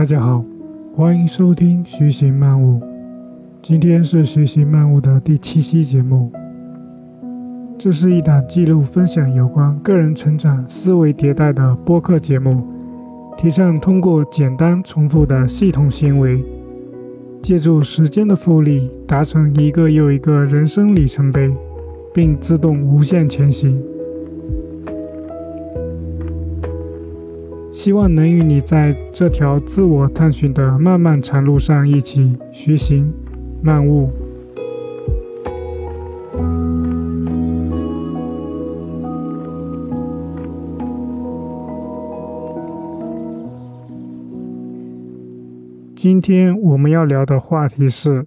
大家好，欢迎收听《徐行漫悟》。今天是《徐行漫悟》的第七期节目。这是一档记录分享有关个人成长、思维迭代的播客节目，提倡通过简单重复的系统行为，借助时间的复利，达成一个又一个人生里程碑，并自动无限前行。希望能与你在这条自我探寻的漫漫长路上一起徐行、漫悟。今天我们要聊的话题是：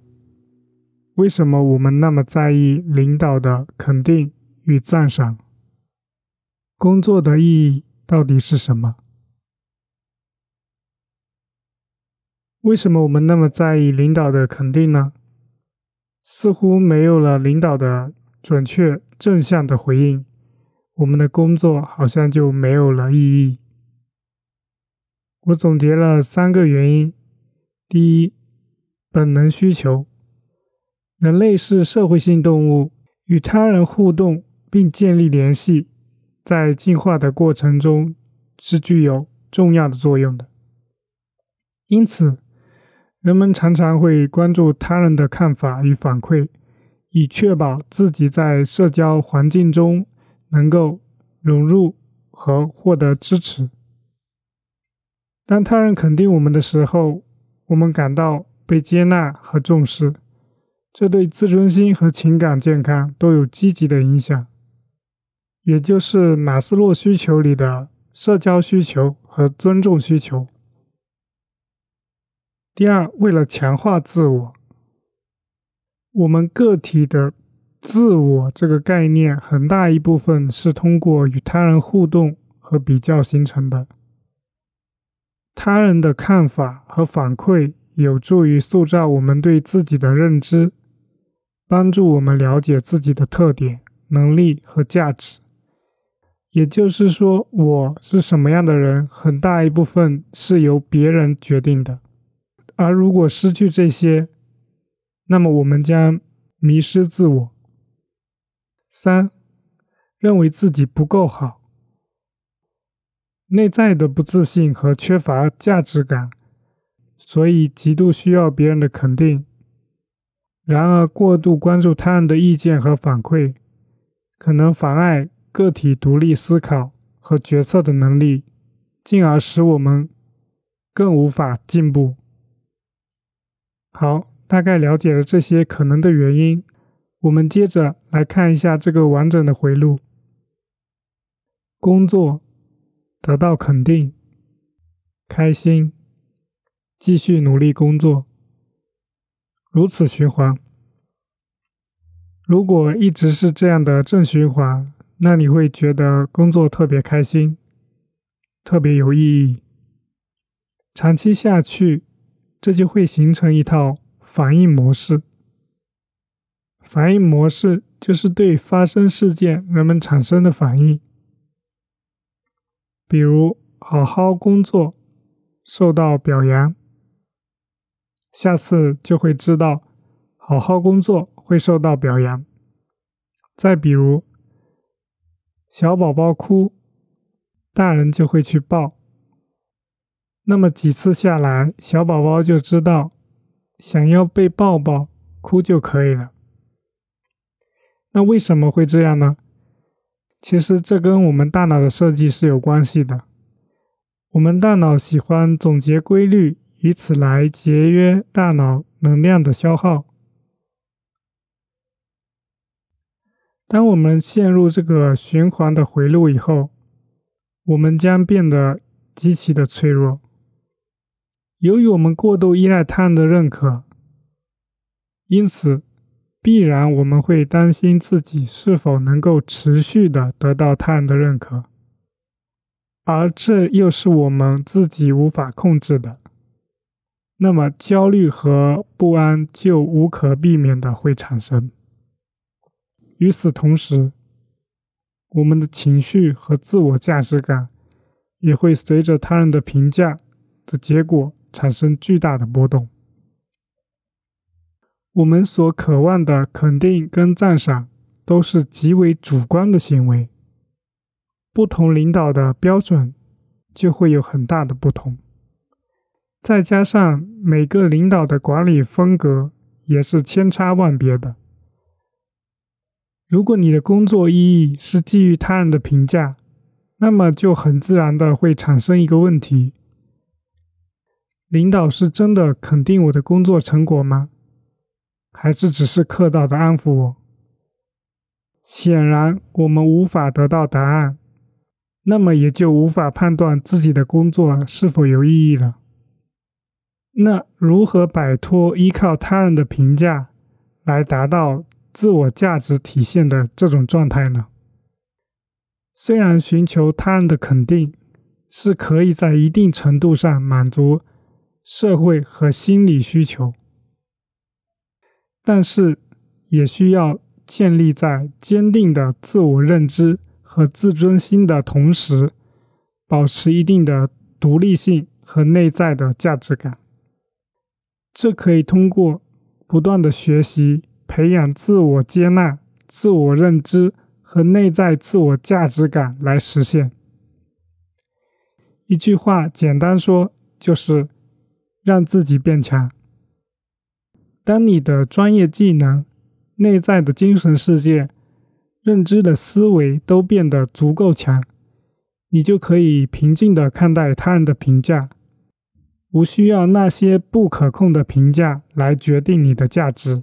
为什么我们那么在意领导的肯定与赞赏？工作的意义到底是什么？为什么我们那么在意领导的肯定呢？似乎没有了领导的准确正向的回应，我们的工作好像就没有了意义。我总结了三个原因：第一，本能需求。人类是社会性动物，与他人互动并建立联系，在进化的过程中是具有重要的作用的。因此。人们常常会关注他人的看法与反馈，以确保自己在社交环境中能够融入和获得支持。当他人肯定我们的时候，我们感到被接纳和重视，这对自尊心和情感健康都有积极的影响，也就是马斯洛需求里的社交需求和尊重需求。第二，为了强化自我，我们个体的自我这个概念很大一部分是通过与他人互动和比较形成的。他人的看法和反馈有助于塑造我们对自己的认知，帮助我们了解自己的特点、能力和价值。也就是说，我是什么样的人，很大一部分是由别人决定的。而如果失去这些，那么我们将迷失自我。三，认为自己不够好，内在的不自信和缺乏价值感，所以极度需要别人的肯定。然而，过度关注他人的意见和反馈，可能妨碍个体独立思考和决策的能力，进而使我们更无法进步。好，大概了解了这些可能的原因，我们接着来看一下这个完整的回路：工作得到肯定，开心，继续努力工作，如此循环。如果一直是这样的正循环，那你会觉得工作特别开心，特别有意义。长期下去。这就会形成一套反应模式。反应模式就是对发生事件人们产生的反应。比如，好好工作受到表扬，下次就会知道好好工作会受到表扬。再比如，小宝宝哭，大人就会去抱。那么几次下来，小宝宝就知道，想要被抱抱，哭就可以了。那为什么会这样呢？其实这跟我们大脑的设计是有关系的。我们大脑喜欢总结规律，以此来节约大脑能量的消耗。当我们陷入这个循环的回路以后，我们将变得极其的脆弱。由于我们过度依赖他人的认可，因此必然我们会担心自己是否能够持续的得到他人的认可，而这又是我们自己无法控制的。那么焦虑和不安就无可避免的会产生。与此同时，我们的情绪和自我价值感也会随着他人的评价。的结果产生巨大的波动。我们所渴望的肯定跟赞赏都是极为主观的行为，不同领导的标准就会有很大的不同。再加上每个领导的管理风格也是千差万别的。如果你的工作意义是基于他人的评价，那么就很自然的会产生一个问题：领导是真的肯定我的工作成果吗？还是只是客套的安抚我？显然，我们无法得到答案，那么也就无法判断自己的工作是否有意义了。那如何摆脱依靠他人的评价来达到自我价值体现的这种状态呢？虽然寻求他人的肯定是可以在一定程度上满足社会和心理需求，但是也需要建立在坚定的自我认知和自尊心的同时，保持一定的独立性和内在的价值感。这可以通过不断的学习，培养自我接纳、自我认知和内在自我价值感来实现。一句话简单说，就是让自己变强。当你的专业技能、内在的精神世界、认知的思维都变得足够强，你就可以平静的看待他人的评价。无需要那些不可控的评价来决定你的价值，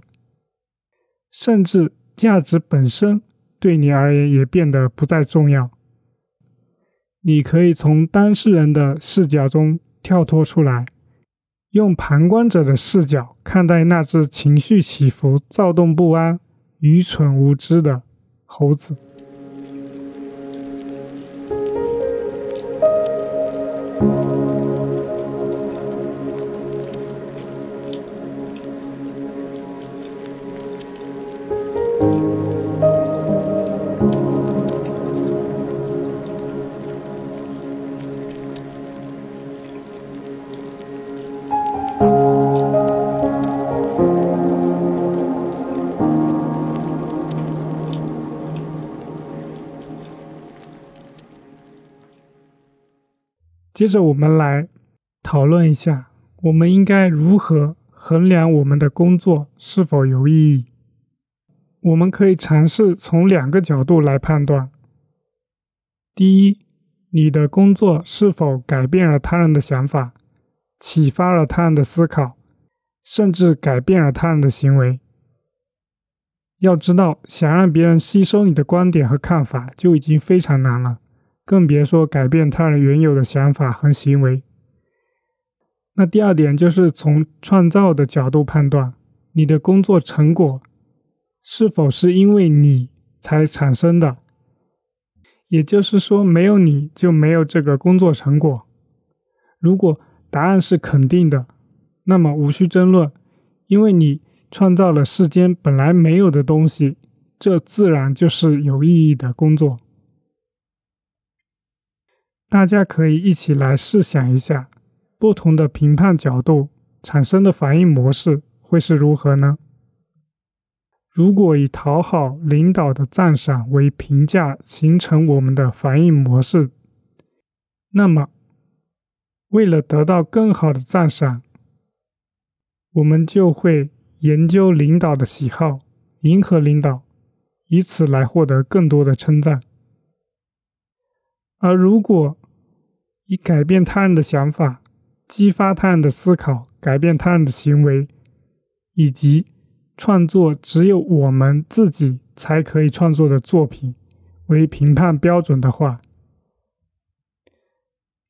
甚至价值本身对你而言也变得不再重要。你可以从当事人的视角中跳脱出来，用旁观者的视角看待那只情绪起伏、躁动不安、愚蠢无知的猴子。接着，我们来讨论一下，我们应该如何衡量我们的工作是否有意义。我们可以尝试从两个角度来判断：第一，你的工作是否改变了他人的想法，启发了他人的思考，甚至改变了他人的行为。要知道，想让别人吸收你的观点和看法，就已经非常难了。更别说改变他人原有的想法和行为。那第二点就是从创造的角度判断，你的工作成果是否是因为你才产生的，也就是说，没有你就没有这个工作成果。如果答案是肯定的，那么无需争论，因为你创造了世间本来没有的东西，这自然就是有意义的工作。大家可以一起来试想一下，不同的评判角度产生的反应模式会是如何呢？如果以讨好领导的赞赏为评价形成我们的反应模式，那么为了得到更好的赞赏，我们就会研究领导的喜好，迎合领导，以此来获得更多的称赞。而如果以改变他人的想法，激发他人的思考，改变他人的行为，以及创作只有我们自己才可以创作的作品为评判标准的话，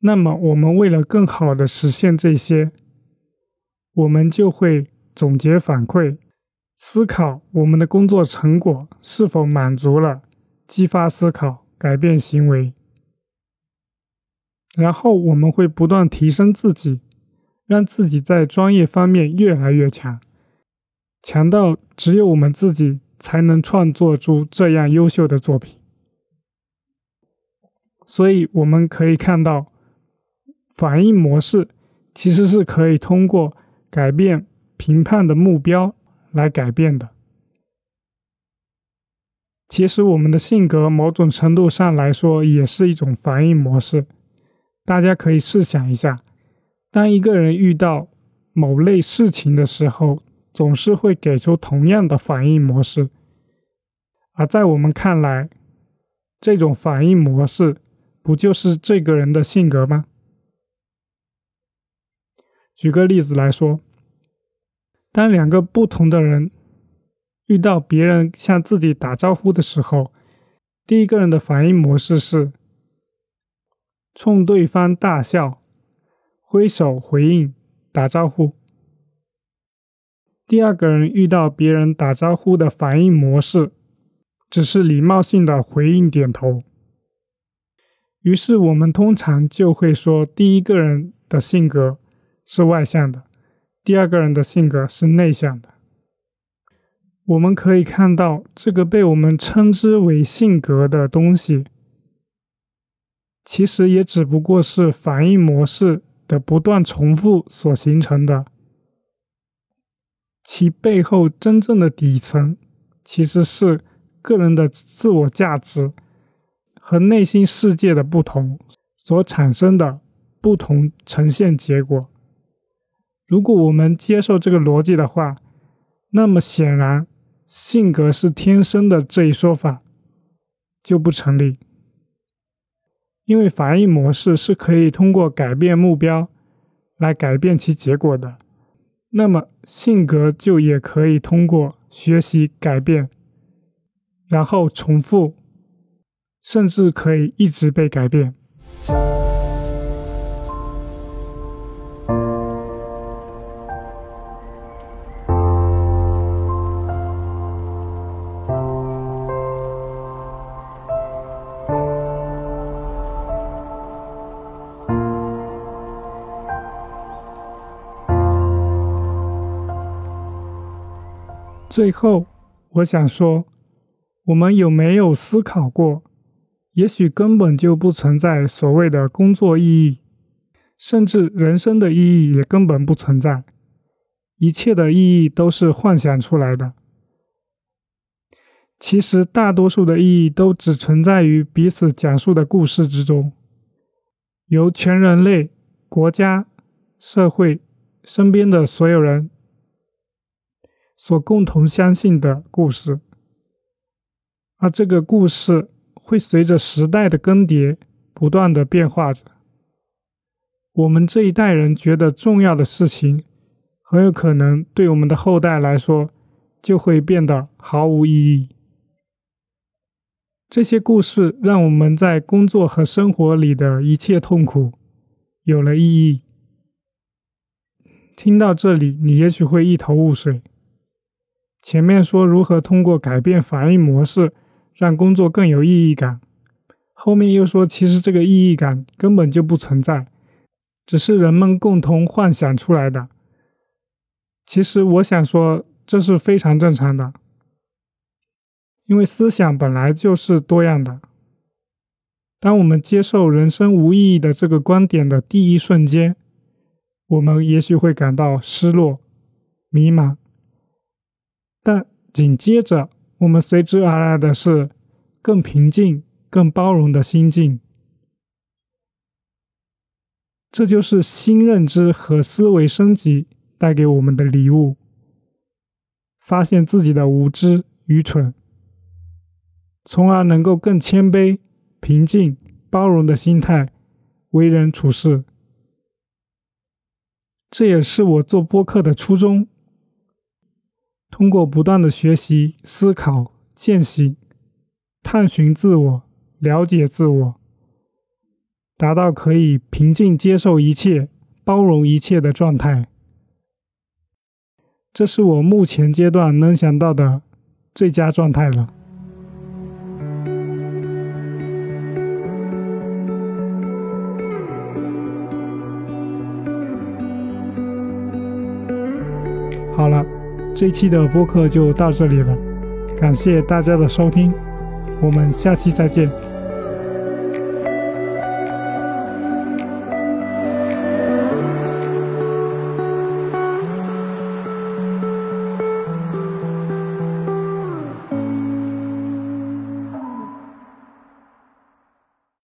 那么我们为了更好的实现这些，我们就会总结反馈，思考我们的工作成果是否满足了，激发思考，改变行为。然后我们会不断提升自己，让自己在专业方面越来越强，强到只有我们自己才能创作出这样优秀的作品。所以我们可以看到，反应模式其实是可以通过改变评判的目标来改变的。其实我们的性格某种程度上来说也是一种反应模式。大家可以试想一下，当一个人遇到某类事情的时候，总是会给出同样的反应模式。而在我们看来，这种反应模式不就是这个人的性格吗？举个例子来说，当两个不同的人遇到别人向自己打招呼的时候，第一个人的反应模式是冲对方大笑、挥手回应、打招呼；第二个人遇到别人打招呼的反应模式只是礼貌性的回应点头。于是我们通常就会说，第一个人的性格。是外向的，第二个人的性格是内向的。我们可以看到，这个被我们称之为性格的东西，其实也只不过是反应模式的不断重复所形成的。其背后真正的底层，其实是个人的自我价值和内心世界的不同所产生的不同呈现结果。如果我们接受这个逻辑的话，那么显然性格是天生的这一说法就不成立，因为反应模式是可以通过改变目标来改变其结果的，那么性格就也可以通过学习改变，然后重复，甚至可以一直被改变。最后，我想说，我们有没有思考过？也许根本就不存在所谓的工作意义，甚至人生的意义也根本不存在，一切的意义都是幻想出来的。其实，大多数的意义都只存在于彼此讲述的故事之中，由全人类、国家、社会、身边的所有人。所共同相信的故事，而这个故事会随着时代的更迭不断的变化着。我们这一代人觉得重要的事情，很有可能对我们的后代来说就会变得毫无意义。这些故事让我们在工作和生活里的一切痛苦有了意义。听到这里，你也许会一头雾水。前面说如何通过改变反应模式让工作更有意义感，后面又说其实这个意义感根本就不存在，只是人们共同幻想出来的。其实我想说这是非常正常的，因为思想本来就是多样的。当我们接受人生无意义的这个观点的第一瞬间，我们也许会感到失落、迷茫。但紧接着，我们随之而来的是更平静、更包容的心境。这就是新认知和思维升级带给我们的礼物。发现自己的无知、愚蠢，从而能够更谦卑、平静、包容的心态为人处事。这也是我做播客的初衷。通过不断的学习、思考、践行、探寻自我、了解自我，达到可以平静接受一切、包容一切的状态。这是我目前阶段能想到的最佳状态了。好了。这期的播客就到这里了，感谢大家的收听，我们下期再见。